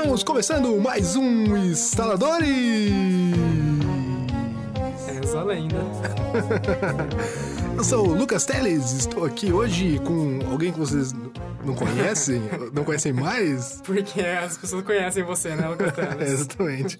Estamos começando mais um Instaladores! Essa lenda. Eu sou o Lucas Teles, estou aqui hoje com alguém que vocês não conhecem, não conhecem mais. Porque as pessoas conhecem você, né, Lucas É, Teles? exatamente.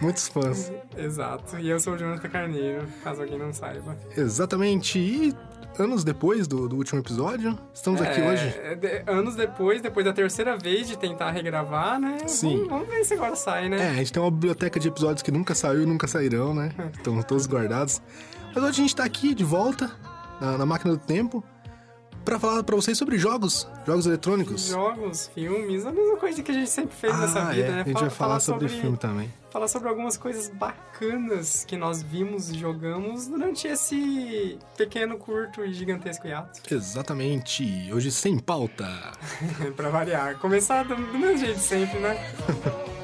Muitos fãs. Exato. E eu sou o Jonathan Carneiro, caso alguém não saiba. Exatamente. E anos depois do, do último episódio, estamos aqui É, hoje. de- anos depois, depois da terceira vez de tentar regravar, né? Sim. Vamos, vamos ver se agora sai, É, né? a gente tem uma biblioteca de episódios que nunca saiu e nunca sairão, né? Estão todos guardados. Mas hoje a gente tá aqui de volta na, na máquina do tempo pra falar pra vocês sobre jogos, jogos eletrônicos. Jogos, filmes, a mesma coisa que a gente sempre fez nessa ah, vida, é. né? A gente Fala- vai falar sobre, filme também. Falar sobre algumas coisas bacanas que nós vimos e jogamos durante esse pequeno, curto e gigantesco hiato. Exatamente. Hoje sem pauta. pra variar. Começar do, do mesmo jeito sempre, né?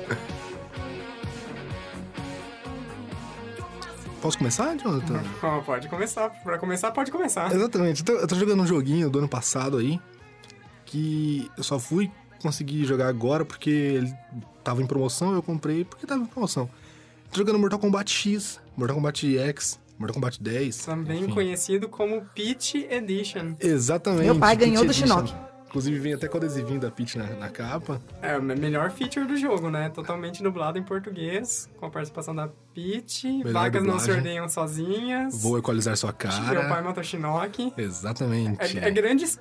Posso começar, Jonathan? Pode começar. Pra começar, pode começar. Exatamente. Então, eu tô jogando um joguinho do ano passado aí que eu só fui conseguir jogar agora porque ele tava em promoção, eu comprei porque tava em promoção. Tô jogando Mortal Kombat X, Mortal Kombat X, Mortal Kombat 10. Também enfim. conhecido como Peach Edition. Exatamente. Meu pai ganhou Peach do Edition. Shinnok. Inclusive vem até com o adesivinho da Peach na, na capa. É o melhor feature do jogo, né? Totalmente dublado em português, com a participação da Peach. Vacas não se dublagem. ordenham sozinhas. Vou equalizar sua Meu pai cara. mata o Shinnok. Exatamente. É, é grandes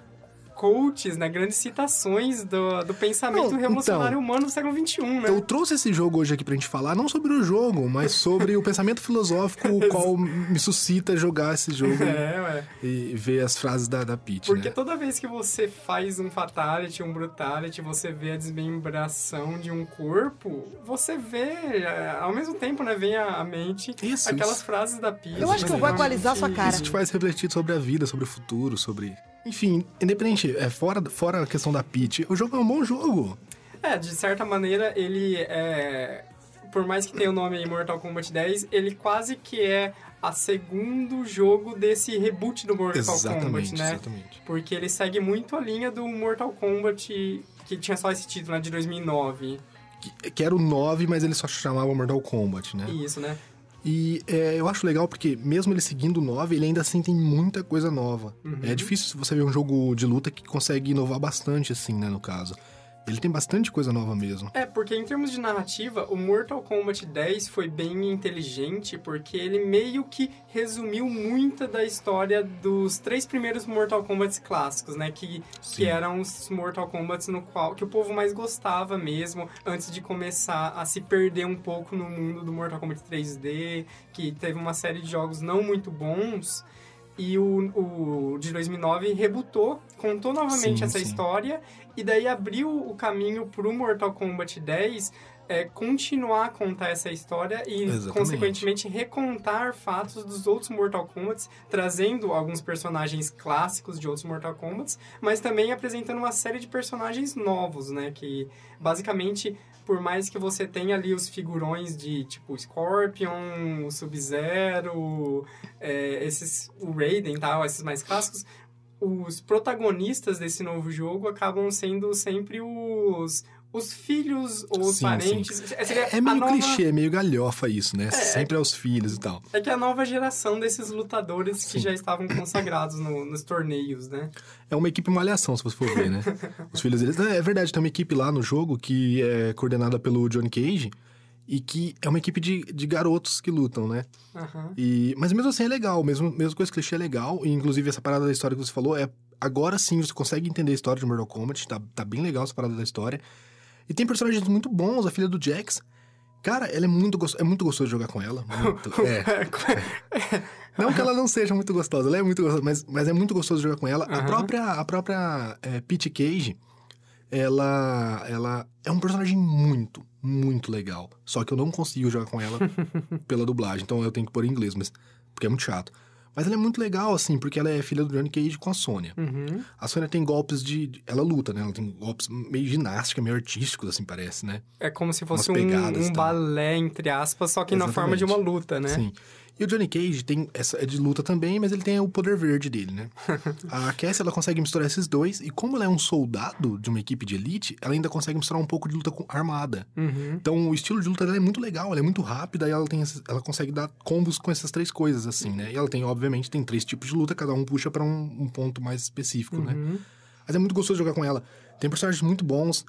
quotes, né? Grandes citações do, do pensamento Não, revolucionário então, humano do século XXI, né? Eu trouxe esse jogo hoje aqui pra gente falar, não sobre o jogo, mas sobre o pensamento filosófico o qual me suscita jogar esse jogo É, ué. e ver as frases da, da Peach, Porque né? toda vez que você faz um fatality, um brutality, você vê a desmembração de um corpo, você vê, é, ao mesmo tempo, né, vem à à mente Isso, aquelas isso. frases da Peach. Eu acho que eu vou equalizar sua cara. Isso te faz refletir sobre a vida, sobre o futuro, sobre... Enfim, independente, é fora, fora a questão da Peach, o jogo é um bom jogo. É, de certa maneira, ele é... Por mais que tenha o nome aí Mortal Kombat 10, ele quase que é a segundo jogo desse reboot do Mortal exatamente, Kombat, né? exatamente. Porque ele segue muito a linha do Mortal Kombat, que tinha só esse título, né, de 2009. Que, que era o 9, mas ele só chamava Mortal Kombat, né? Isso, né? E é, eu acho legal porque, mesmo ele seguindo o 9, ele ainda assim tem muita coisa nova. Uhum. É difícil você ver um jogo de luta que consegue inovar bastante, assim, né, no caso. Ele tem bastante coisa nova mesmo. É, porque em termos de narrativa, o Mortal Kombat 10 foi bem inteligente, porque ele meio que resumiu muita da história dos três primeiros Mortal Kombat clássicos, né? Que, Sim. que eram os Mortal Kombat no qual que o povo mais gostava mesmo, antes de começar a se perder um pouco no mundo do Mortal Kombat 3D, que teve uma série de jogos não muito bons. E o, o de 2009 rebutou, contou novamente Sim, essa sim. história e daí abriu o caminho pro Mortal Kombat 10 é, continuar a contar essa história e, Exatamente. consequentemente, recontar fatos dos outros Mortal Kombats, trazendo alguns personagens clássicos de outros Mortal Kombats, mas também apresentando uma série de personagens novos, né? Que, basicamente, por mais que você tenha ali os figurões de, tipo, Scorpion, o Sub-Zero, é, esses, o Raiden e tal, esses mais clássicos, os protagonistas desse novo jogo acabam sendo sempre os, os filhos ou os Sim, parentes. Seria É a meio nova- clichê, é meio galhofa isso, né? Sempre aos filhos e tal. É que é a nova geração desses lutadores que Sim. já estavam consagrados no- nos torneios, né? É uma equipe malhação, se você for ver, né? Os filhos deles. É verdade, tem uma equipe lá no jogo que é coordenada pelo Johnny Cage e que é uma equipe de, de garotos que lutam, né? Aham. E, mas mesmo assim é legal, mesmo, mesmo com esse clichê é legal. E inclusive essa parada da história que você falou é. Agora sim você consegue entender a história de Mortal Kombat, tá, tá bem legal essa parada da história. E tem personagens muito bons, a filha do Jax. Cara, ela é muito, é muito gostoso jogar com ela. Muito, é. Não que ela não seja muito gostosa, ela é muito gostosa, mas, mas é muito gostoso jogar com ela. A Aham. própria, a própria é, Peach Cage, ela, ela é um personagem muito, muito legal. Só que eu não consigo jogar com ela pela dublagem, então eu tenho que pôr em inglês, mas, porque é muito chato. Mas ela é muito legal, assim, porque ela é filha do Johnny Cage com a Sônia. Uhum. A Sônia tem golpes de. Ela luta, né? Ela tem golpes meio ginástica, meio artísticos, assim, parece, né? É como se fosse um, pegadas um tal. balé, entre aspas, só que na forma de uma Exatamente. luta, né? Sim. E o Johnny Cage tem essa é de luta também, mas ele tem o poder verde dele, né? a Cassie, ela consegue misturar esses dois, e como ela é um soldado de uma equipe de elite, ela ainda consegue misturar um pouco de luta com armada. Uhum. Então, o estilo de luta dela é muito legal, ela é muito rápida e ela, tem ela consegue dar combos com essas três coisas, assim, né? E ela tem, obviamente, tem três tipos de luta, cada um puxa pra um, um ponto mais específico, né? Uhum. Mas é muito gostoso jogar com ela. Tem personagens muito bons.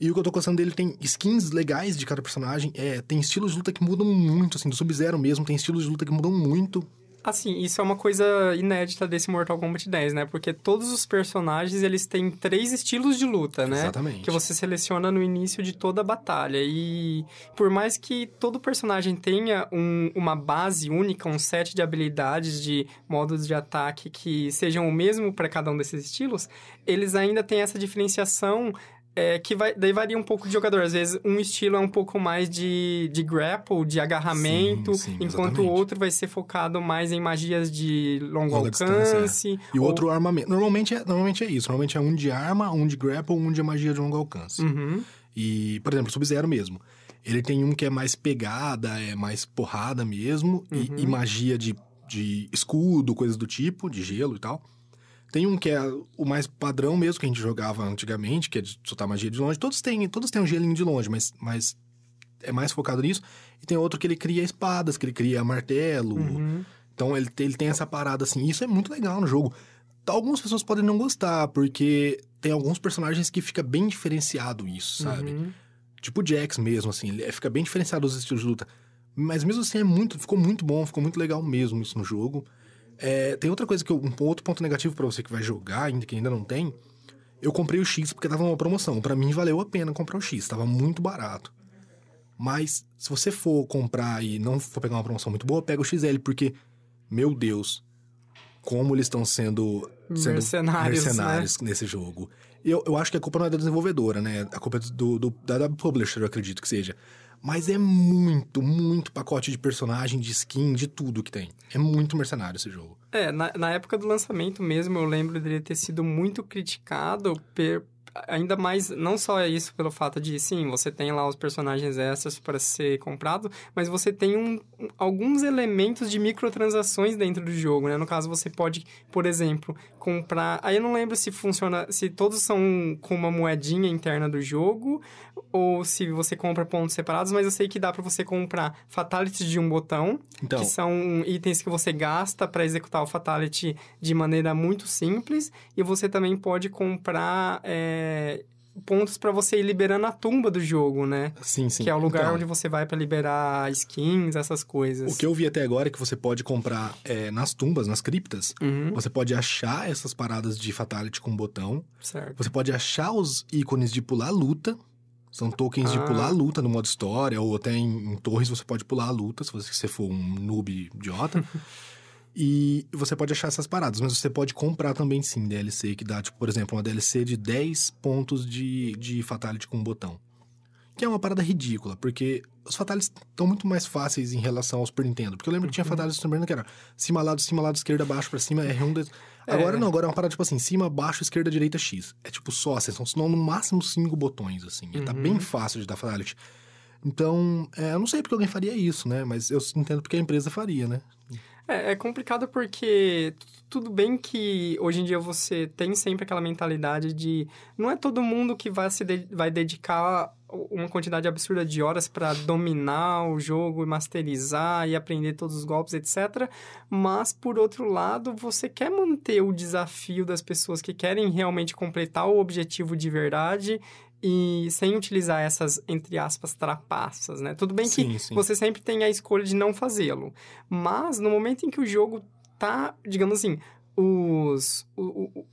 E o que eu tô gostando dele tem skins legais de cada personagem. É, tem estilos de luta que mudam muito, assim, do Sub-Zero mesmo, tem estilos de luta que mudam muito. Assim, isso é uma coisa inédita desse Mortal Kombat 10, né? Porque todos os personagens, eles têm três estilos de luta, né? Exatamente. Que você seleciona no início de toda a batalha. E por mais que todo personagem tenha um- uma base única, um set de habilidades, de modos de ataque que sejam o mesmo para cada um desses estilos, eles ainda têm essa diferenciação é, que vai, daí varia um pouco de jogador. Às vezes, um estilo é um pouco mais de, de grapple, de agarramento, Sim, sim, enquanto o outro vai ser focado mais em magias de longo Longa alcance. E o ou- outro armamento. Normalmente é, normalmente é isso. Normalmente é um de arma, um de grapple, um de magia de longo alcance. Uhum. E, por exemplo, Sub-Zero mesmo. Ele tem um que é mais pegada, é mais porrada mesmo, e- Uhum. e, magia de, de escudo, coisas do tipo, de gelo e tal. Tem um que é o mais padrão mesmo, que a gente jogava antigamente, que é de soltar magia de longe. Todos têm, todos têm um gelinho de longe, mas, mas é mais focado nisso. E tem outro que ele cria espadas, que ele cria martelo. Uhum. Então ele, tem- ele tem essa parada assim. Isso é muito legal no jogo. Algumas pessoas podem não gostar, porque tem alguns personagens que fica bem diferenciado isso, sabe? Uhum. Tipo o Jax mesmo, assim, ele fica bem diferenciado os estilos de luta. Mas mesmo assim é muito, ficou muito bom, ficou muito legal mesmo isso no jogo. É, tem outra coisa que eu, um outro ponto negativo pra você que vai jogar, ainda que ainda não tem. Eu comprei o X porque tava numa promoção. Pra mim valeu a pena comprar o X, tava muito barato. Mas se você for comprar e não for pegar uma promoção muito boa, pega o XL, porque meu Deus, como eles estão sendo, sendo Mercenários, né? mercenários nesse jogo. Eu, eu acho que a culpa não é da desenvolvedora, né? A culpa é do, do- da, da publisher, eu acredito que seja. Mas é muito, muito pacote de personagem, de skin, de tudo que tem. É muito mercenário esse jogo. É, na, na época do lançamento mesmo, eu lembro dele ter sido muito criticado, per- ainda mais, não só isso pelo fato de, sim, você tem lá os personagens extras para ser comprado, mas você tem um- alguns elementos de microtransações dentro do jogo, né? No caso, você pode, por exemplo, comprar... Aí eu não lembro se funciona, se todos são com uma moedinha interna do jogo, ou se você compra pontos separados, mas eu sei que dá para você comprar fatalities de um botão, Então, que são itens que você gasta para executar o Fatality de maneira muito simples. E você também pode comprar é, pontos para você ir liberando a tumba do jogo, né? sim, sim. Que é o lugar Então, onde você vai para liberar skins, essas coisas. O que eu vi até agora é que você pode comprar é, nas tumbas, nas criptas. Uhum, Você pode achar essas paradas de Fatality com botão. certo. Você pode achar os ícones de pular luta. São tokens de Ah. pular luta no modo história, ou até em, em torres você pode pular a luta, se você, for um noob idiota. e você pode achar essas paradas, mas você pode comprar também sim DLC, que dá, tipo, por exemplo, uma DLC de 10 pontos de, de Fatality com botão. Que é uma parada ridícula, porque os Fatalities estão muito mais fáceis em relação ao Super Nintendo. Porque eu lembro que tinha Fatalities no Super Nintendo que era cima, lado, cima, lado, esquerda, baixo, pra cima, R1... Agora É. não, agora é uma parada tipo assim, cima, baixo, esquerda, direita, X. É tipo só, assim, são no máximo cinco botões, assim. Tá Uhum. bem fácil de dar Fatality. Então, é, eu não sei porque alguém faria isso, né? Mas eu entendo porque a empresa faria, né? É, é complicado porque tudo bem que hoje em dia você tem sempre aquela mentalidade de não é todo mundo que vai se de- vai dedicar uma quantidade absurda de horas para dominar o jogo e masterizar e aprender todos os golpes, etc. Mas por outro lado, você quer manter o desafio das pessoas que querem realmente completar o objetivo de verdade e sem utilizar essas entre aspas trapaças, né? Tudo bem que Sim, sim. você sempre tem a escolha de não fazê-lo. Mas no momento em que o jogo tá, digamos assim, os. o- o-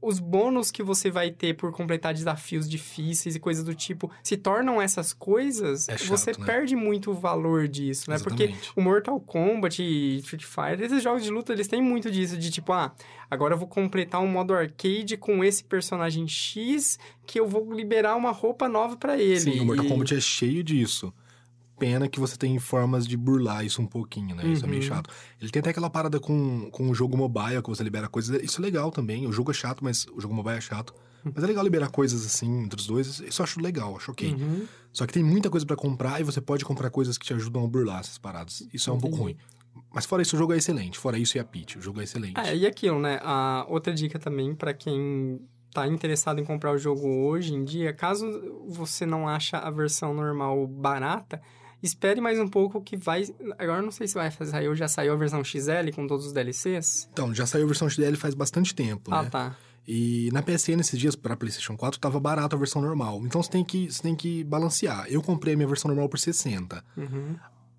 os bônus que você vai ter por completar desafios difíceis e coisas do tipo se tornam essas coisas, É chato, você né? perde muito o valor disso, né? Porque o Mortal Kombat e Street Fighter, esses jogos de luta, eles têm muito disso, de tipo, ah, agora eu vou completar um modo arcade com esse personagem X que eu vou liberar uma roupa nova pra ele. Sim, o Mortal E- Kombat é cheio disso. Pena que você tem formas de burlar isso um pouquinho, né? Isso é meio Uhum. chato. Ele tem até aquela parada com, com o jogo mobile, que você libera coisas. Isso é legal também. O jogo é chato, mas o jogo mobile é chato. Mas é legal liberar coisas assim entre os dois. Isso eu acho legal, acho ok. Uhum. Só que tem muita coisa pra comprar e você pode comprar coisas que te ajudam a burlar essas paradas. Isso é um pouco ruim. Entendi. Mas fora isso, o jogo é excelente. Fora isso e a Peach, o jogo é excelente. É, e aquilo, né? A outra dica também para quem tá interessado em comprar o jogo hoje em dia, caso você não acha a versão normal barata, espere mais um pouco que vai... Agora eu não sei se vai sair, ou já saiu a versão XL com todos os DLCs? Então, já saiu a versão XL faz bastante tempo, Ah, né? tá. E na PSN esses dias para PlayStation 4 tava barato a versão normal. Então você tem que você tem que balancear. Eu comprei a minha versão normal por 60. Uhum.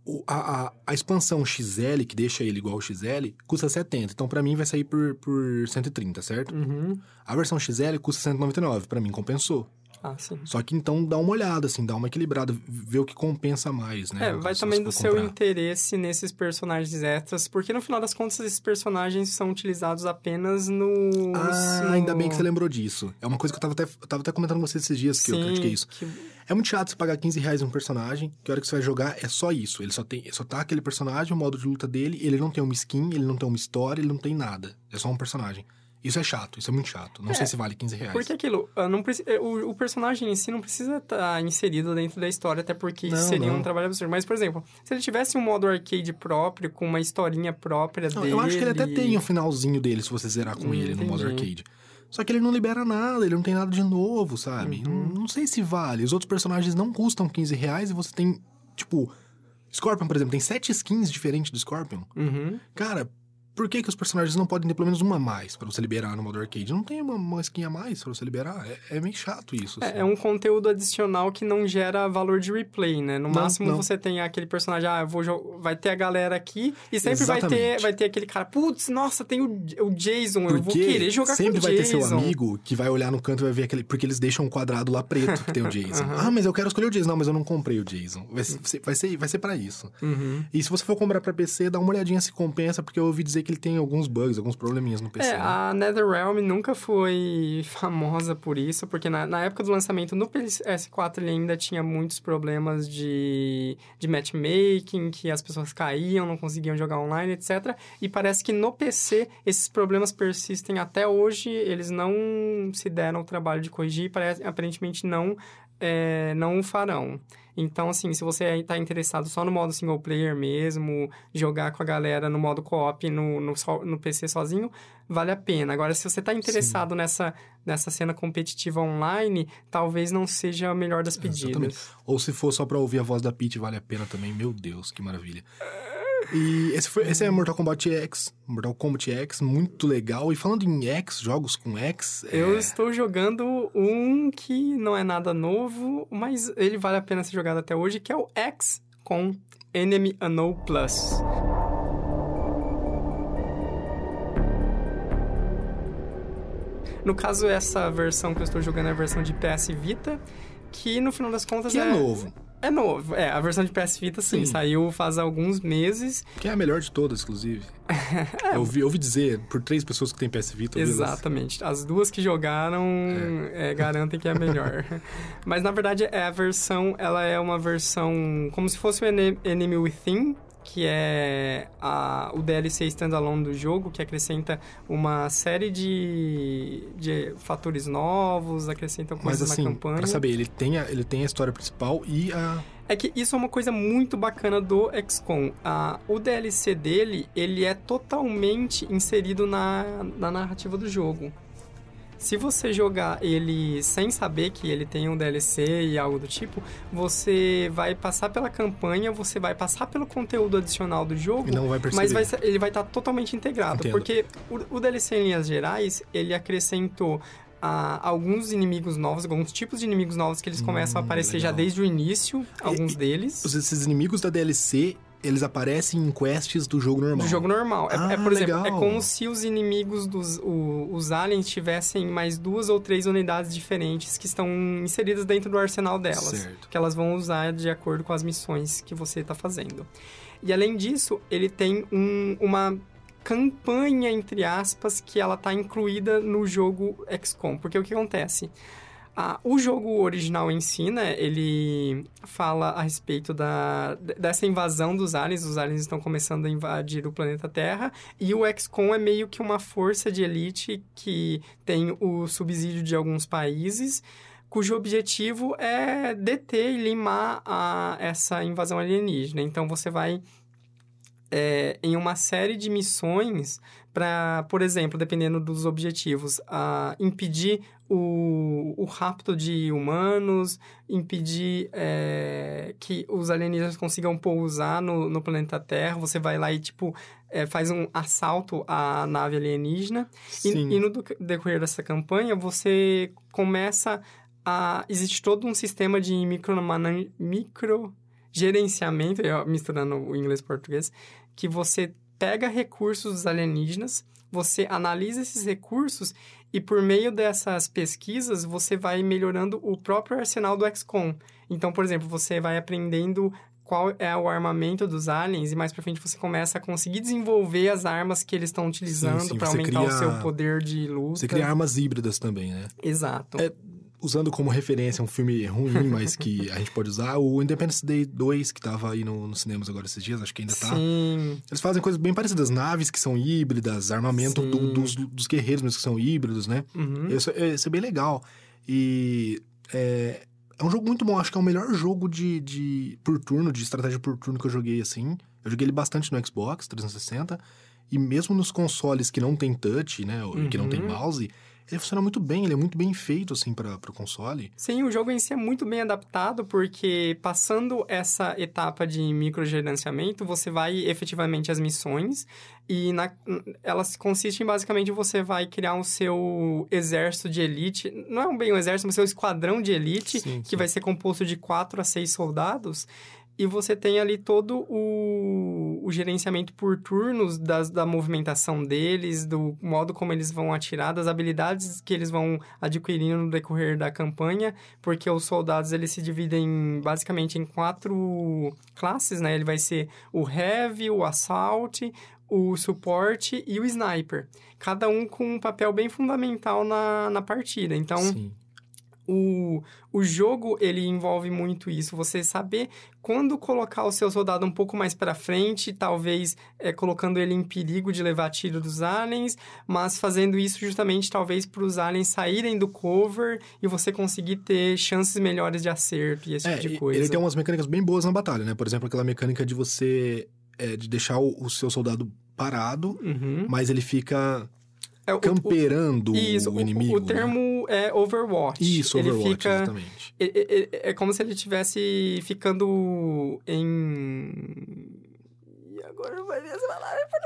O- a, a, a expansão XL, que deixa ele igual ao XL, custa 70. Então pra mim vai sair por, por 130, certo? Uhum. A versão XL custa 199. Pra mim compensou. Ah, sim. Só que então dá uma olhada, assim, dá uma equilibrada, vê o que compensa mais, né? É, vai também do seu comprar. interesse nesses personagens extras, porque no final das contas esses personagens são utilizados apenas no... Ah, no... ainda bem que você lembrou disso. É uma coisa que eu tava até, eu tava até comentando com você esses dias que eu Sim, critiquei isso. que- É muito chato você pagar 15 reais em um personagem, que a hora que você vai jogar é só isso. Ele só tem, só tá aquele personagem, o modo de luta dele, ele não tem uma skin, ele não tem uma história, ele não tem nada. É só um personagem. Isso é chato, isso é muito chato. Não É, sei se vale 15 reais. Porque aquilo, não o, o personagem em si não precisa estar inserido dentro da história, até porque Não, seria não. um trabalho absurdo. Mas, por exemplo, se ele tivesse um modo arcade próprio, com uma historinha própria Não, dele... eu acho que ele até tem um finalzinho dele se você zerar com Hum, ele no modo entendi. arcade. Só que ele não libera nada, ele não tem nada de novo, sabe? Uhum. Não, não sei se vale. Os outros personagens não custam 15 reais e você tem, tipo... Scorpion, por exemplo, tem sete skins diferentes do Scorpion. Uhum. Cara, por que, que os personagens não podem ter pelo menos uma a mais pra você liberar no modo arcade? Não tem uma, uma skin a mais pra você liberar? É, é meio chato isso. assim. É, é um conteúdo adicional que não gera valor de replay, né? No Não, máximo não. você tem aquele personagem, ah, eu vou vai ter a galera aqui e sempre vai ter, vai ter aquele cara, putz, nossa, tem o, o Jason, eu vou Porque querer jogar sempre com o vai ter Jason. seu amigo que vai olhar no canto e vai ver aquele. Porque eles deixam um quadrado lá preto que tem o Jason. Aham. Ah, mas eu quero escolher o Jason. Não, mas eu não comprei o Jason. Vai ser, vai ser, vai ser pra isso. Uhum. E se você for comprar pra PC, dá uma olhadinha se compensa, porque eu ouvi dizer que ele tem alguns bugs, alguns probleminhas no PC. É, né? a NetherRealm nunca foi famosa por isso, porque na, na época do lançamento no PS4 ele ainda tinha muitos problemas de, de matchmaking, que as pessoas caíam, não conseguiam jogar online, etc. E parece que no PC esses problemas persistem até hoje, eles não se deram o trabalho de corrigir e aparentemente não, é, não o farão. Então, assim, se você está interessado só no modo single player mesmo, jogar com a galera no modo co-op no, no, no PC sozinho, vale a pena. Agora, se você está interessado nessa, nessa cena competitiva online, talvez não seja a melhor das pedidas. Exatamente. Ou se for só pra ouvir a voz da Peach, vale a pena também. Meu Deus, que maravilha. E esse, foi, esse é Mortal Kombat X. Mortal Kombat X, muito legal. E falando em X, jogos com X... é- Eu estou jogando um que não é nada novo, mas ele vale a pena ser jogado até hoje, que é o X com Enemy Unknown Plus. No caso, essa versão que eu estou jogando é a versão de PS Vita, que no final das contas Que é novo. É novo, é. A versão de PS Vita, sim, Sim. saiu faz alguns meses. Que é a melhor de todas, inclusive. eu, ouvi, eu ouvi dizer, por três pessoas que têm PS Vita... Exatamente. As duas que jogaram é, garantem que é a melhor. Mas na verdade é a versão, ela é uma versão como se fosse o Ene- Enemy Within, que é a, o DLC standalone do jogo, que acrescenta uma série de, de fatores novos, acrescentam Mas coisas assim, na campanha. pra saber, ele tem, a, ele tem a história principal e a... É que isso é uma coisa muito bacana do XCOM. Ah, o DLC dele, ele é totalmente inserido na, na narrativa do jogo. Se você jogar ele sem saber que ele tem um DLC e algo do tipo, você vai passar pela campanha, você vai passar pelo conteúdo adicional do jogo, vai mas vai ele vai estar totalmente integrado. Entendo. Porque o, o DLC, em linhas gerais, ele acrescentou alguns inimigos novos, alguns tipos de inimigos novos que eles começam a Hum, aparecer já legal. desde o início, alguns e- deles. Esses inimigos da DLC, eles aparecem em quests do jogo normal. Do jogo normal. É- Ah, é, por exemplo, legal. é como se os inimigos dos o- os aliens tivessem mais duas ou três unidades diferentes que estão inseridas dentro do arsenal delas. Certo. Que elas vão usar de acordo com as missões que você está fazendo. E além disso, ele tem um- uma campanha, entre aspas, que ela está incluída no jogo XCOM. Porque o que acontece? Ah, o jogo original em si, né, ele fala a respeito da, dessa invasão dos aliens. Os aliens estão começando a invadir o planeta Terra. E o XCOM é meio que uma força de elite que tem o subsídio de alguns países, cujo objetivo é deter e limar a, essa invasão alienígena. Então você vai é, em uma série de missões para, por exemplo, dependendo dos objetivos, uh, impedir o, o rapto de humanos, impedir é, que os alienígenas consigam pousar no, no planeta Terra. Você vai lá e, tipo, é, faz um assalto à nave alienígena. E, e, no decorrer dessa campanha, você começa a... Existe todo um sistema de micro, micro gerenciamento, misturando o inglês e o português, que você pega recursos dos alienígenas, você analisa esses recursos e por meio dessas pesquisas você vai melhorando o próprio arsenal do XCOM. Então, por exemplo, você vai aprendendo qual é o armamento dos aliens e mais pra frente você começa a conseguir desenvolver as armas que eles estão utilizando para aumentar cria... o seu poder de luta. Você cria armas híbridas também, né? Exato. É, usando como referência um filme ruim, mas que a gente pode usar, o Independence Day 2, que tava aí nos no cinemas agora esses dias, acho que ainda tá. Sim. Eles fazem coisas bem parecidas, naves que são híbridas, armamento do, dos, dos guerreiros mesmo que são híbridos, né? Uhum. Isso, é, isso é bem legal. E é, é um jogo muito bom, acho que é o melhor jogo de, de por turno, de estratégia por turno que eu joguei, assim. Eu joguei ele bastante no Xbox 360, e mesmo nos consoles que não tem touch, né, uhum. que não tem uhum. mouse ele funciona muito bem, ele é muito bem feito, assim, para o console. Sim, o jogo em si é muito bem adaptado, porque passando essa etapa de microgerenciamento, você vai efetivamente às missões, e na, elas consistem basicamente você vai criar o seu exército de elite, não é um bem um exército, mas seu esquadrão de elite, sim, que sim. vai ser composto de quatro a seis soldados, e você tem ali todo o, o gerenciamento por turnos das, da movimentação deles, do modo como eles vão atirar, das habilidades que eles vão adquirindo no decorrer da campanha, porque os soldados eles se dividem basicamente em quatro classes, né? Ele vai ser o Heavy, o Assault, o suporte e o sniper. Cada um com um papel bem fundamental na, na partida. Então, Sim o, o jogo ele envolve muito isso, você saber quando colocar o seu soldado um pouco mais para frente, talvez é, colocando ele em perigo de levar tiro dos aliens, mas fazendo isso justamente talvez para os aliens saírem do cover e você conseguir ter chances melhores de acerto e esse é, tipo de coisa. Ele tem umas mecânicas bem boas na batalha, né? Por exemplo, aquela mecânica de você é, de deixar o, o, seu soldado parado, uhum. mas ele fica é, camperando o, isso, o inimigo. O, o né? termo né? é Overwatch. Isso, ele Overwatch, fica, exatamente. É, é, é, como se ele estivesse ficando em vai ver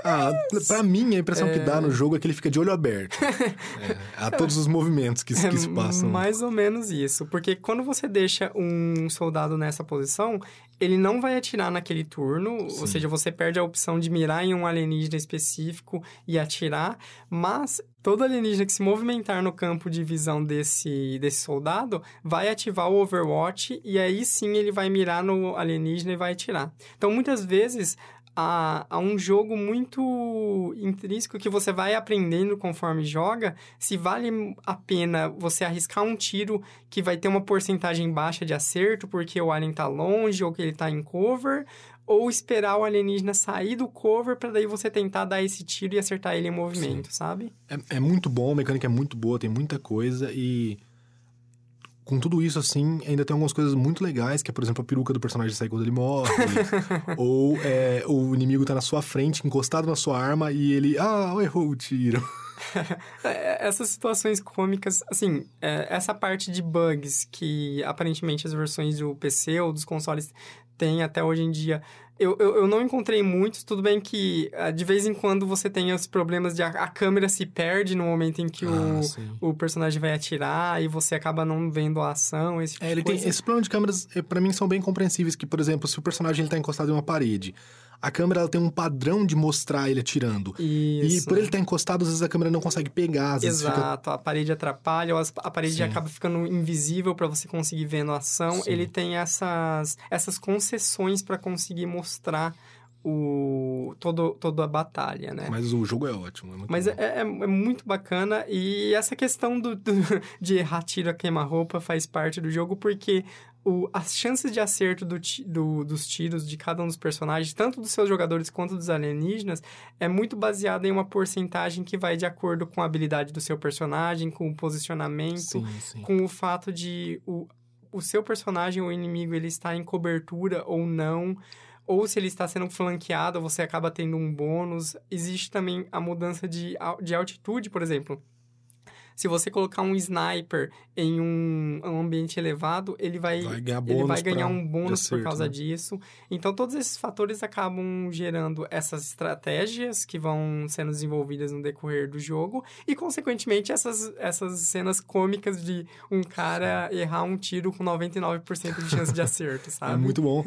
Ah, pra mim, a impressão é... que dá no jogo é que ele fica de olho aberto. é, a todos os movimentos que, que se passam. Mais ou menos isso. Porque quando você deixa um soldado nessa posição, ele não vai atirar naquele turno, Sim. ou seja, você perde a opção de mirar em um alienígena específico e atirar, mas todo alienígena que se movimentar no campo de visão desse, desse soldado vai ativar o Overwatch e aí sim ele vai mirar no alienígena e vai atirar. Então, muitas vezes, a, a, um jogo muito intrínseco que você vai aprendendo conforme joga, se vale a pena você arriscar um tiro que vai ter uma porcentagem baixa de acerto porque o alien tá longe ou que ele tá em cover, ou esperar o alienígena sair do cover para daí você tentar dar esse tiro e acertar ele em movimento, Sim. sabe? É, é muito bom, a mecânica é muito boa, tem muita coisa e com tudo isso, assim, ainda tem algumas coisas muito legais, que é, por exemplo, a peruca do personagem sair quando ele morre. ou é, o inimigo tá na sua frente, encostado na sua arma, e ele, ah, errou o tiro. É, essas situações cômicas, assim, é, essa parte de bugs que aparentemente as versões do PC ou dos consoles têm até hoje em dia eu, eu, eu, não encontrei muitos. Tudo bem que uh, de vez em quando você tem os problemas de a, a câmera se perde no momento em que ah, o, o personagem vai atirar e você acaba não vendo a ação. Esse tipo é, ele tem, esses problemas de câmeras, eh, para mim, são bem compreensíveis. Que, por exemplo, se o personagem ele tá encostado em uma parede a câmera ela tem um padrão de mostrar ele atirando. Isso. E por ele estar encostado, às vezes a câmera não consegue pegar. Às Exato, fica... a parede atrapalha, ou a parede Sim. acaba ficando invisível para você conseguir ver a ação. Sim. Ele tem essas, essas concessões para conseguir mostrar o, todo, toda a batalha, né? Mas o jogo é ótimo. É Mas é, é, é, muito bacana e essa questão do, do de errar tiro a queima-roupa faz parte do jogo porque o, as chances de acerto do, do, dos tiros de cada um dos personagens, tanto dos seus jogadores quanto dos alienígenas, é muito baseada em uma porcentagem que vai de acordo com a habilidade do seu personagem, com o posicionamento, sim, sim. com o fato de o, o seu personagem ou inimigo ele está em cobertura ou não ou se ele está sendo flanqueado, você acaba tendo um bônus. Existe também a mudança de, de altitude, por exemplo. Se você colocar um sniper em um, um ambiente elevado, ele vai, Vai ganhar ele vai ganhar um bônus de por acerto, causa né? disso. Então, todos esses fatores acabam gerando essas estratégias que vão sendo desenvolvidas no decorrer do jogo e, consequentemente, essas, essas cenas cômicas de um cara errar um tiro com 99% de chance de acerto, sabe? É muito bom.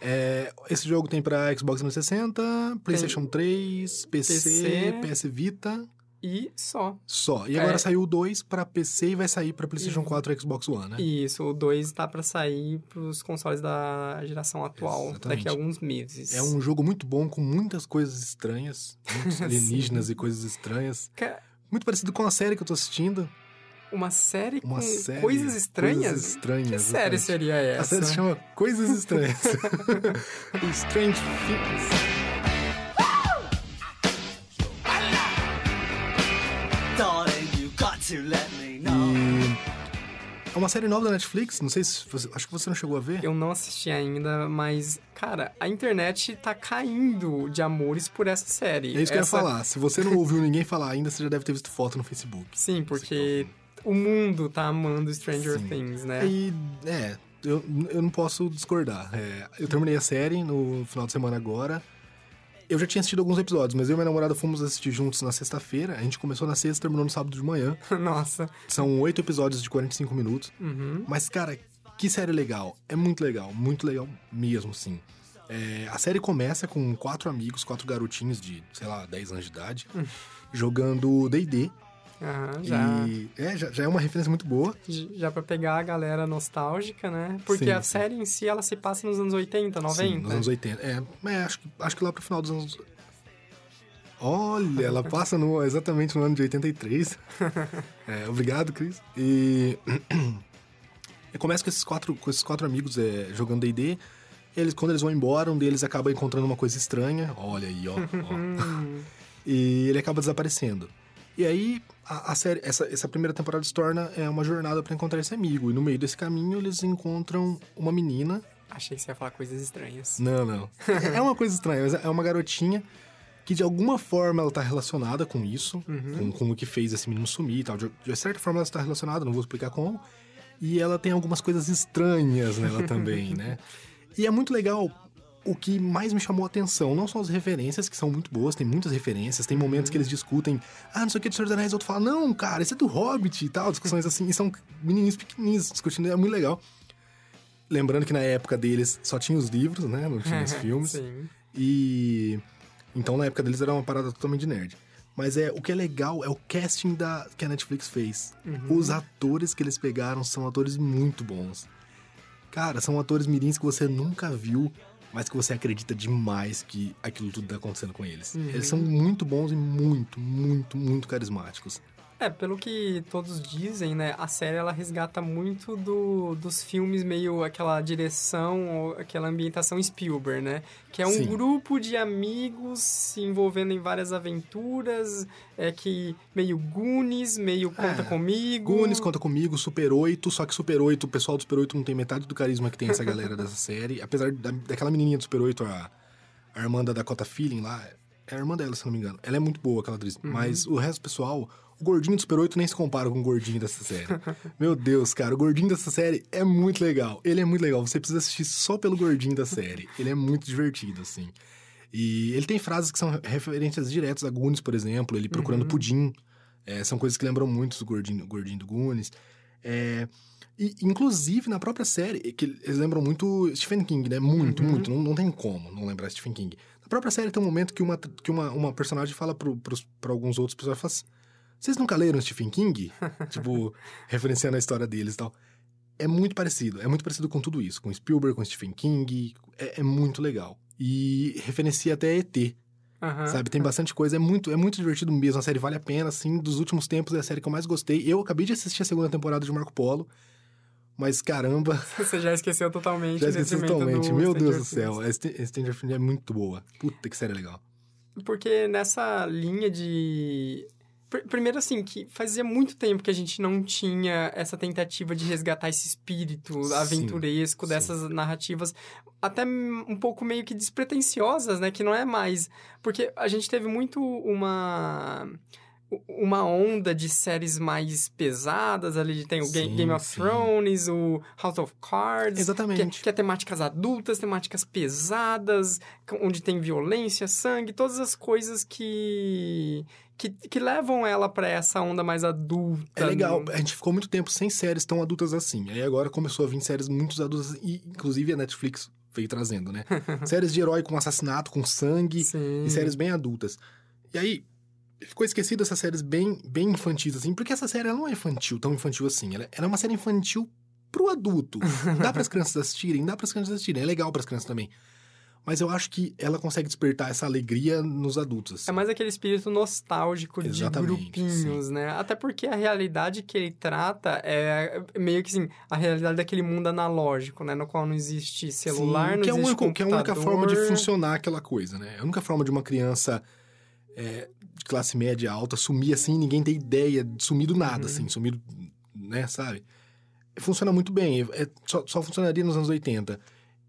É, esse jogo tem pra Xbox 360, PlayStation 3, PC, PC. PS Vita, E só. só. E agora É. saiu o 2 pra PC e vai sair pra PlayStation E- 4 e Xbox One, né? Isso, o 2 tá pra sair pros consoles da geração atual, Exatamente. daqui a alguns meses. É um jogo muito bom, com muitas coisas estranhas. Muitos alienígenas e coisas estranhas. Ca- Muito parecido com a série que eu tô assistindo. Uma série Uma com série. coisas estranhas? Coisas estranhas. Que série seria A essa? série se chama Coisas Estranhas. Strange Things. É uma série nova da Netflix, não sei se você, acho que você não chegou a ver. Eu não assisti ainda, mas, cara, a internet tá caindo de amores por essa série. É isso que essa... eu ia falar. Se você não ouviu ninguém falar ainda, você já deve ter visto foto no Facebook. Sim, porque o mundo tá amando Stranger Sim. Things, né? E, é, eu, eu não posso discordar. É, eu terminei a série no final de semana agora. Eu já tinha assistido alguns episódios, mas eu e minha namorada fomos assistir juntos na sexta-feira. A gente começou na sexta e terminou no sábado de manhã. Nossa. São oito episódios de 45 minutos. Uhum. Mas, cara, que série legal. É muito legal, muito legal mesmo, sim. É, a série começa com quatro amigos, quatro garotinhos de, sei lá, 10 anos de idade, jogando D&D. Aham, já. E é, já, já é uma referência muito boa. Já pra pegar a galera nostálgica, né? Porque Sim, a sim. série em si, ela se passa nos anos 80, 90. Sim, nos anos 80. É, é acho, que- acho que lá pro final dos anos... Olha, ela passa no, exatamente no ano de 83. É, obrigado, Cris. E... começa com esses quatro, com esses quatro amigos é, jogando D&D. Eles, quando eles vão embora, um deles acaba encontrando uma coisa estranha. Olha aí, ó. ó. E ele acaba desaparecendo. E aí, a, a série, essa, essa primeira temporada se torna é, uma jornada para encontrar esse amigo. E no meio desse caminho, eles encontram uma menina. achei que você ia falar coisas estranhas. Não, não. É uma coisa estranha, mas é uma garotinha que de alguma forma ela tá relacionada com isso, com, com o que fez esse menino sumir e tal. De, de certa forma ela está relacionada, não vou explicar como. E ela tem algumas coisas estranhas nela também, né? E é muito legal. O que mais me chamou a atenção não são as referências, que são muito boas, tem muitas referências, tem momentos que eles discutem, ah, não sei o que do Senhor dos Anéis, outro fala, não, cara, isso é do Hobbit e tal, discussões assim, e são menininhos pequenininhos discutindo, é muito legal. Lembrando que na época deles só tinha os livros, né, não tinha os filmes. Sim. E então na época deles era uma parada totalmente de nerd. Mas é o que é legal é o casting da que a Netflix fez. Os atores que eles pegaram são atores muito bons. Cara, são atores mirins que você nunca viu, mas que você acredita demais que aquilo tudo tá acontecendo com eles. Eles são muito bons e muito, muito, muito carismáticos. É, pelo que todos dizem, né, a série ela resgata muito do, dos filmes meio aquela direção aquela ambientação Spielberg, né? Que é um Sim. grupo de amigos se envolvendo em várias aventuras, é que meio Goonies, meio Conta É, Comigo. Goonies conta comigo, Super 8, só que Super 8, o pessoal do Super 8 não tem metade do carisma que tem essa galera dessa série. Apesar da, daquela menininha do Super 8, a, a irmã da Dakota Feeling lá, é a irmã dela, se não me engano. Ela é muito boa, aquela atriz. Mas o resto do pessoal, o gordinho do Super 8 nem se compara com o gordinho dessa série. Meu Deus, cara, o gordinho dessa série é muito legal. Ele é muito legal. Você precisa assistir só pelo gordinho da série. Ele é muito divertido, assim. E ele tem frases que são referências diretas a Goonies, por exemplo. Ele procurando pudim. É, são coisas que lembram muito do gordinho, gordinho do Goonies. É, e, inclusive, na própria série, que eles lembram muito Stephen King, né? Muito, muito. Não, não tem como não lembrar Stephen King. Na própria série tem um momento que uma, que uma, uma personagem fala pra alguns outros pessoas, fala assim, vocês nunca leram Stephen King? tipo, referenciando a história deles e tal. É muito parecido. É muito parecido com tudo isso. Com Spielberg, com Stephen King. É, é muito legal. E referencia até ET. Aham. Sabe, tem bastante coisa, é muito, é muito divertido mesmo, a série vale a pena, assim, dos últimos tempos é a série que eu mais gostei. Eu acabei de assistir a segunda temporada de Marco Polo, mas caramba, Você já esqueceu totalmente. já esqueci detrimento totalmente. do Meu Stranger Deus do céu, a St- Stranger Things é muito boa. Puta que série legal. Porque nessa linha de Primeiro, assim, que fazia muito tempo que a gente não tinha essa tentativa de resgatar esse espírito Sim, aventuresco sim. dessas narrativas, até um pouco meio que despretensiosas, né? Que não é mais. Porque a gente teve muito uma. Uma onda de séries mais pesadas ali. Tem o Sim, Game of sim. Thrones, o House of Cards. Exatamente. Que, que é temáticas adultas, temáticas pesadas, onde tem violência, sangue, todas as coisas que. que, que levam ela pra essa onda mais adulta. É legal, no- a gente ficou muito tempo sem séries tão adultas assim. Aí agora começou a vir séries muito adultas, e inclusive a Netflix veio trazendo, né? séries de herói com assassinato, com sangue, Sim. e séries bem adultas. E aí, ficou esquecido essas séries bem, bem infantis, assim, porque essa série ela não é infantil, tão infantil assim. Ela, ela é uma série infantil pro adulto. Dá para as crianças assistirem, dá para as crianças assistirem, é legal para as crianças também. Mas eu acho que ela consegue despertar essa alegria nos adultos. É mais aquele espírito nostálgico de Exatamente, grupinhos, né? Até porque a realidade que ele trata é meio que assim, a realidade daquele mundo analógico, né? No qual não existe celular, Sim, não que é, existe único, que é a única computador. forma de funcionar aquela coisa, né? A única forma de uma criança é, de classe média alta sumir assim, ninguém tem ideia, de sumir do nada, Uhum. assim, sumir, né, sabe? Funciona muito bem, é- só, só funcionaria nos anos 80.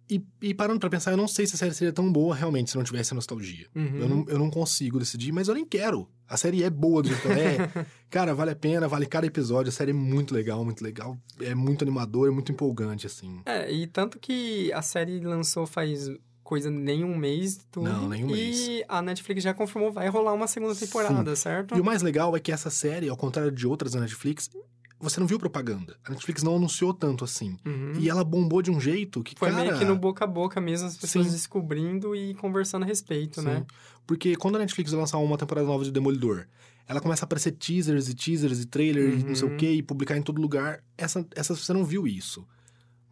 E, e parando pra pensar, eu não sei se a série seria tão boa realmente se não tivesse a nostalgia. Uhum. Eu, não, eu não consigo decidir, mas eu nem quero. A série é boa do jeito que ela é. Cara, vale a pena, vale cada episódio. A série é muito legal, muito legal. É muito animador, é muito empolgante, assim. É, e tanto que a série lançou faz coisa nem um mês, tudo. Não, nem um e mês. a Netflix já confirmou, vai rolar uma segunda temporada, certo? E o mais legal é que essa série, ao contrário de outras da Netflix, você não viu propaganda. A Netflix não anunciou tanto assim. Uhum. E ela bombou de um jeito que, Foi cara... meio que no boca a boca mesmo, as pessoas Sim. descobrindo e conversando a respeito, Sim. né? Porque quando a Netflix lançar uma temporada nova de Demolidor, ela começa a aparecer teasers e teasers e trailers e não sei Uhum. o quê, e publicar em todo lugar. Essa, essa você não viu isso.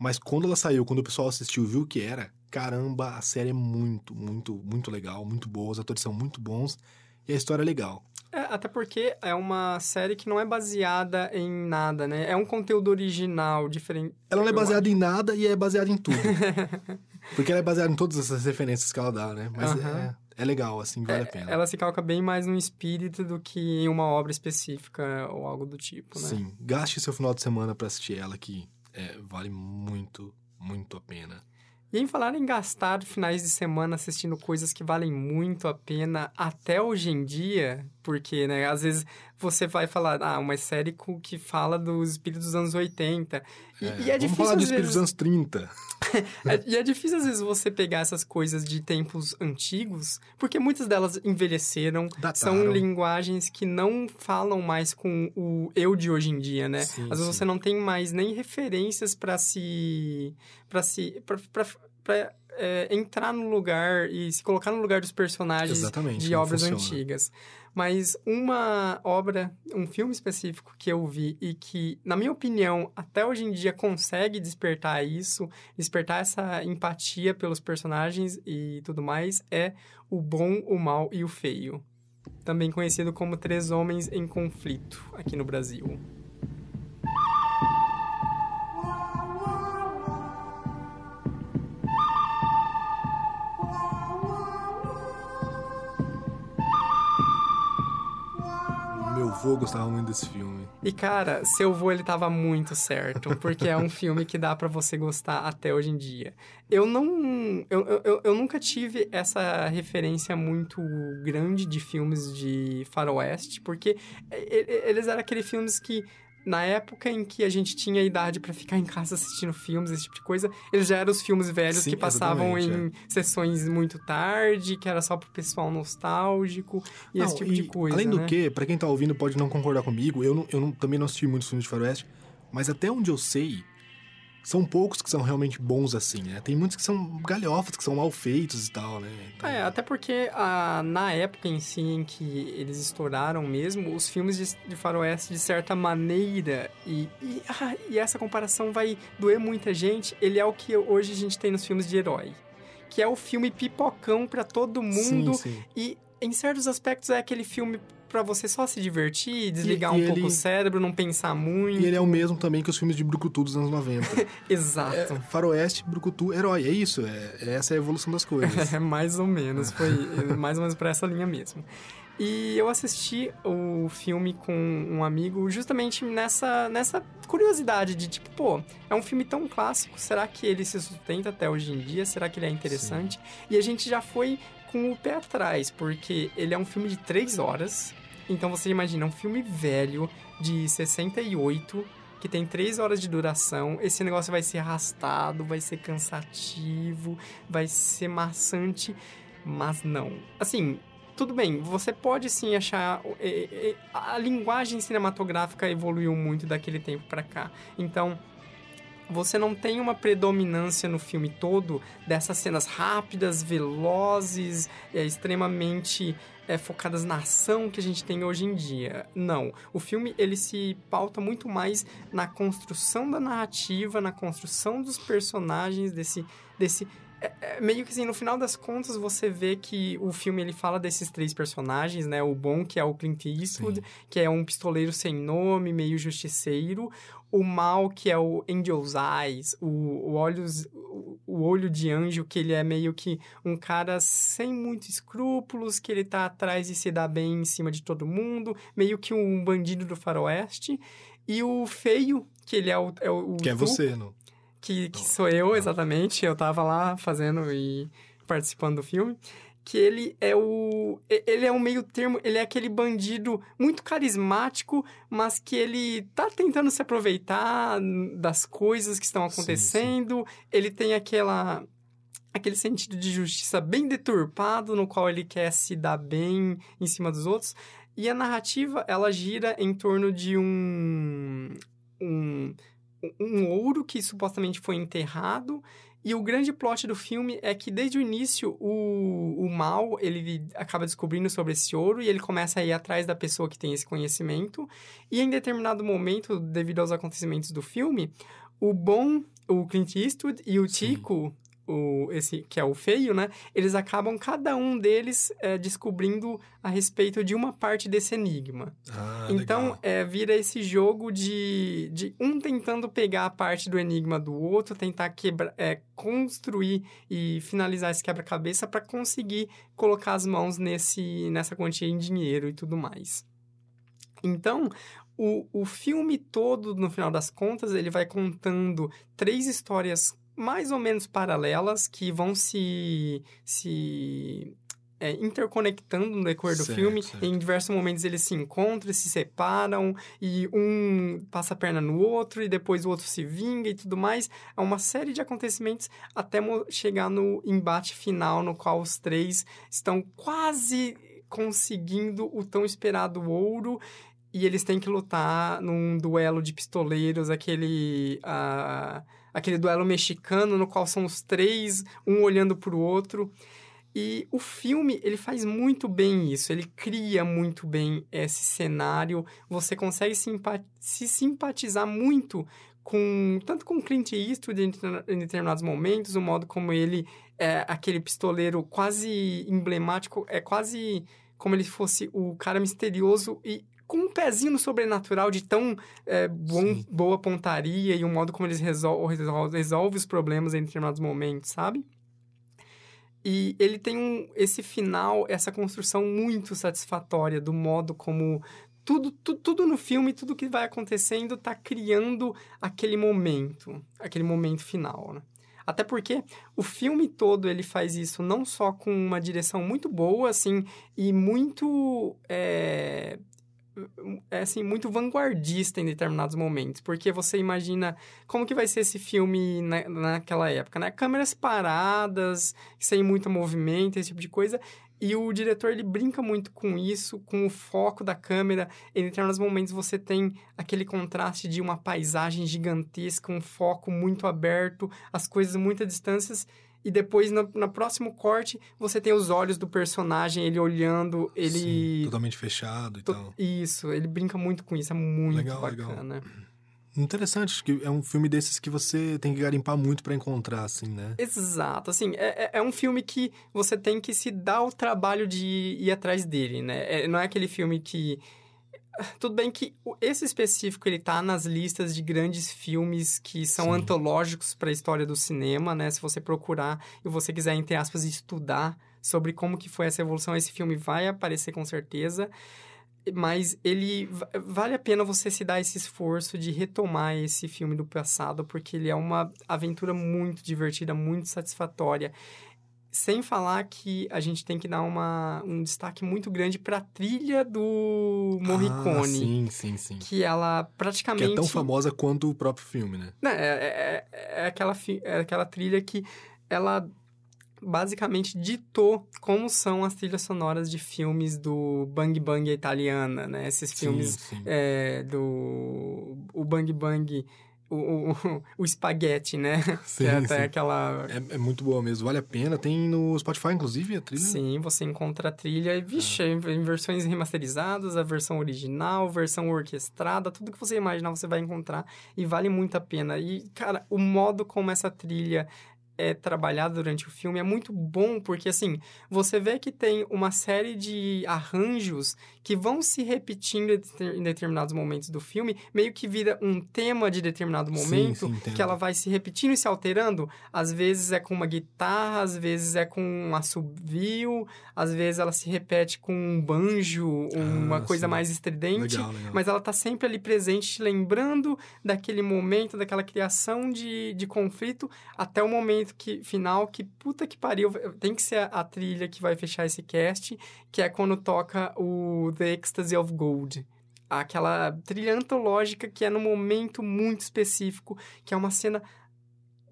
Mas quando ela saiu, quando o pessoal assistiu viu o que era, caramba, a série é muito, muito, muito legal, muito boa, os atores são muito bons e a história é legal. É, até porque é uma série que não é baseada em nada, né? É um conteúdo original, diferente. Ela não é baseada em nada e é baseada em tudo. Porque ela é baseada em todas essas referências que ela dá, né? Mas Aham. é, é legal, assim, vale É, a pena. Ela se calca bem mais no espírito do que em uma obra específica ou algo do tipo, né? Sim, gaste seu final de semana pra assistir ela, que é, vale muito, muito a pena. E em falar em gastar finais de semana assistindo coisas que valem muito a pena até hoje em dia, porque, né, às vezes você vai falar, ah, uma série que fala dos espíritos dos anos 80. E e é, vamos difícil falar às do espírito vezes... dos anos 30. É- e é difícil, às vezes, você pegar essas coisas de tempos antigos, porque muitas delas envelheceram, Dataram. são linguagens que não falam mais com o eu de hoje em dia, né? Sim, às vezes sim. você não tem mais nem referências para se. para se. pra, pra- pra, é, entrar no lugar e se colocar no lugar dos personagens Exatamente, de obras funciona. antigas. Mas uma obra, um filme específico que eu vi e que, na minha opinião, até hoje em dia consegue despertar isso, despertar essa empatia pelos personagens e tudo mais, é O Bom, o Mal e o Feio. Também conhecido como Três Homens em Conflito aqui no Brasil. Avô gostava muito desse filme. E cara, seu vô ele tava muito certo, porque é um filme que dá pra você gostar até hoje em dia. Eu não. Eu, eu- eu, nunca tive essa referência muito grande de filmes de faroeste, porque eles eram aqueles filmes que. Na época em que a gente tinha idade pra ficar em casa assistindo filmes, esse tipo de coisa, eles já eram os filmes velhos Sim, que passavam em sessões muito tarde, que era só pro pessoal nostálgico e esse Não, tipo e, de coisa. Além do né? que, pra quem tá ouvindo pode não concordar comigo, eu, não- eu não- também não assisti muitos filmes de faroeste, mas até onde eu sei, são poucos que são realmente bons assim, né? Tem muitos que são galhofas, que são mal feitos e tal, né? Então, É, até porque ah, na época em si em que eles estouraram mesmo, os filmes de, de faroeste, de certa maneira, e, e, ah, e essa comparação vai doer muita gente, ele é o que hoje a gente tem nos filmes de herói. Que é o filme pipocão pra todo mundo, Sim, sim. e em certos aspectos é aquele filme pra você só se divertir, desligar e um pouco ele- o cérebro, não pensar muito. E ele é o mesmo também que os filmes de Brucutu dos anos 90. Exato. É, faroeste, Brucutu, herói. É isso. É, essa é a evolução das coisas. É, mais ou menos, foi mais ou menos pra essa linha mesmo. E eu assisti o filme com um amigo justamente nessa, nessa curiosidade de tipo, pô, é um filme tão clássico, será que ele se sustenta até hoje em dia? Será que ele é interessante? E a gente já foi com o pé atrás, porque ele é um filme de três horas. Então você imagina, um filme velho de 68, que tem três horas de duração. Esse negócio vai ser arrastado, vai ser cansativo, vai ser maçante, mas não. Assim, tudo bem, você pode sim achar. é, é, A linguagem cinematográfica evoluiu muito daquele tempo pra cá. Então, você não tem uma predominância no filme todo dessas cenas rápidas, velozes, é, extremamente é, focadas na ação que a gente tem hoje em dia. Não. O filme ele se pauta muito mais na construção da narrativa, na construção dos personagens, desse. desse é- é meio que assim, no final das contas, você vê que o filme ele fala desses três personagens, né? O bom, que é o Clint Eastwood, Sim. que é um pistoleiro sem nome, meio justiceiro. O mal, que é o Angel's Eyes, o, o, olhos, o, o olho de anjo, que ele é meio que um cara sem muitos escrúpulos, que ele tá atrás e se dá bem em cima de todo mundo, meio que um bandido do faroeste. E o feio, que ele é o... É o Que é você, não? Que, que sou eu, exatamente. Eu tava lá fazendo e participando do filme. Que ele é o. Ele é um meio termo, ele é aquele bandido muito carismático, mas que ele tá tentando se aproveitar das coisas que estão Sim, sim. acontecendo. Ele tem aquela. Aquele sentido de justiça bem deturpado, no qual ele quer se dar bem em cima dos outros. E a narrativa, ela gira em torno de um. um um ouro que supostamente foi enterrado. E o grande plot do filme é que desde o início o, o mal ele acaba descobrindo sobre esse ouro e ele começa a ir atrás da pessoa que tem esse conhecimento. E em determinado momento, devido aos acontecimentos do filme, o bom, o Clint Eastwood e o. Tico, o, esse que é o feio, né? Eles acabam cada um deles é, descobrindo a respeito de uma parte desse enigma. Ah, Então, legal. é, vira esse jogo de, de um tentando pegar a parte do enigma do outro, tentar quebra, é, construir e finalizar esse quebra-cabeça para conseguir colocar as mãos nesse, nessa quantia em dinheiro e tudo mais. Então, o, o filme todo, no final das contas, ele vai contando três histórias mais ou menos paralelas que vão se, se é, interconectando no decorrer do Certo, filme. certo. Em diversos momentos eles se encontram, se separam, e um passa a perna no outro, e depois o outro se vinga e tudo mais. É uma série de acontecimentos até chegar no embate final, no qual os três estão quase conseguindo o tão esperado ouro. E eles têm que lutar num duelo de pistoleiros, aquele. ah, aquele duelo mexicano, no qual são os três, um olhando pro outro. E o filme, ele faz muito bem isso, ele cria muito bem esse cenário, você consegue se simpatizar muito com tanto com Clint Eastwood em, em determinados momentos, o modo como ele é aquele pistoleiro quase emblemático, é quase como ele fosse o cara misterioso e com um pezinho no sobrenatural de tão é, bom, boa pontaria e o modo como eles resol resol resolve os problemas em determinados momentos, sabe? E ele tem um, esse final, essa construção muito satisfatória do modo como tudo, tudo, tudo no filme, tudo que vai acontecendo tá criando aquele momento, aquele momento final, né? Até porque o filme todo ele faz isso não só com uma direção muito boa, assim, e muito é, é assim, muito vanguardista em determinados momentos, porque você imagina como que vai ser esse filme na, naquela época, né? Câmeras paradas, sem muito movimento, esse tipo de coisa, e o diretor ele brinca muito com isso, com o foco da câmera. Em determinados momentos você tem aquele contraste de uma paisagem gigantesca, um foco muito aberto, as coisas muito a distâncias. E depois, no, no próximo corte, você tem os olhos do personagem, ele olhando, ele... Sim, totalmente fechado e To- tal. Isso, ele brinca muito com isso, é muito Legal, legal. bacana. Interessante, acho que é um filme desses que você tem que garimpar muito pra encontrar, assim, né? Exato, assim, é, é- é um filme que você tem que se dar o trabalho de ir atrás dele, né? É- não é aquele filme que... Tudo bem que esse específico, ele tá nas listas de grandes filmes que são Sim. antológicos para a história do cinema, né? Se você procurar e você quiser, entre aspas, estudar sobre como que foi essa evolução. Esse filme vai aparecer com certeza, mas ele va- vale a pena você se dar esse esforço de retomar esse filme do passado, porque ele é uma aventura muito divertida, muito satisfatória. Sem falar que a gente tem que dar uma, um destaque muito grande para a trilha do Morricone. Ah, sim, sim, sim. Que ela Que praticamente. é tão famosa quanto o próprio filme, né? É, é- é- é aquela, é aquela trilha que ela basicamente ditou como são as trilhas sonoras de filmes do Bang Bang italiana, né? Esses filmes Sim, sim. é, do... O Bang Bang... O, o, o espaguete, né? Sim, que é até sim. aquela... É, é muito boa mesmo, vale a pena. Tem no Spotify, inclusive, a trilha. Sim, você encontra a trilha, e, vixe, em versões remasterizadas, a versão original, versão orquestrada, tudo que você imaginar você vai encontrar e vale muito a pena. E, cara, o modo como essa trilha é trabalhada durante o filme é muito bom, porque, assim, você vê que tem uma série de arranjos que vão se repetindo em deter- em determinados momentos do filme, meio que vira um tema de determinado Sim, momento, sim, entendo. que ela vai se repetindo e se alterando. Às vezes é com uma guitarra, às vezes é com um assovio, às vezes ela se repete com um banjo, uma Ah, coisa sim. mais estridente. Legal, legal. Mas ela tá sempre ali presente, te lembrando daquele momento, daquela criação de, de conflito, até o momento que, final que, puta que pariu, tem que ser a, a trilha que vai fechar esse cast, que é quando toca o The Ecstasy of Gold. Aquela trilha antológica que é num momento muito específico, que é uma cena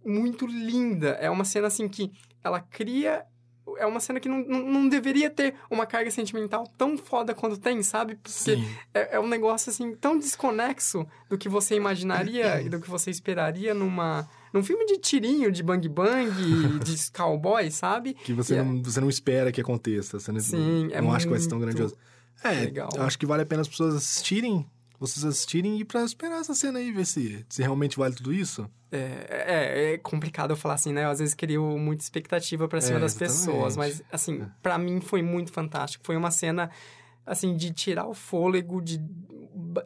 muito linda. É uma cena assim que ela cria. É uma cena que não, não, deveria ter uma carga sentimental tão foda quanto tem, sabe? Porque é, é um negócio assim tão desconexo do que você imaginaria e do que você esperaria numa num filme de tirinho, de bang bang, de cowboy, sabe? Que você, E é- não, você não espera que aconteça. Você não, Sim, é não acha que vai ser tão grandioso. É, legal. eu acho que vale a pena as pessoas assistirem, vocês assistirem e pra esperar essa cena aí, ver se, se realmente vale tudo isso. É, é, é complicado eu falar assim, né? Eu, às vezes crio muita expectativa pra cima É, das exatamente. pessoas, mas assim, pra mim foi muito fantástico. Foi uma cena assim de tirar o fôlego de,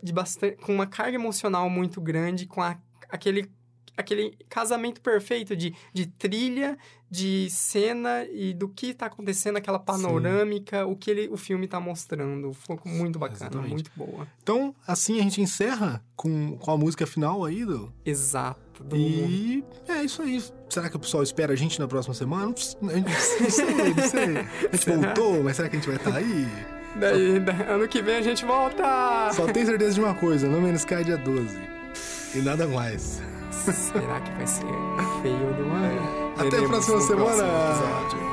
de bastante com uma carga emocional muito grande, com a, aquele aquele casamento perfeito de, de trilha, de cena e do que tá acontecendo, aquela panorâmica, o que ele, o filme tá mostrando. Foi muito bacana, Exatamente. muito boa. Então, assim a gente encerra com, com a música final aí, do, Exato. Do... E é isso aí. Será que o pessoal espera a gente na próxima semana? Não sei, não sei. Não sei. A gente voltou, mas será que a gente vai estar aí? Daí, da- ano que vem a gente volta! Só tenho certeza de uma coisa: No Man's Sky dia 12. E nada mais. Será que vai ser feio do ano? Até a próxima semana. episódio.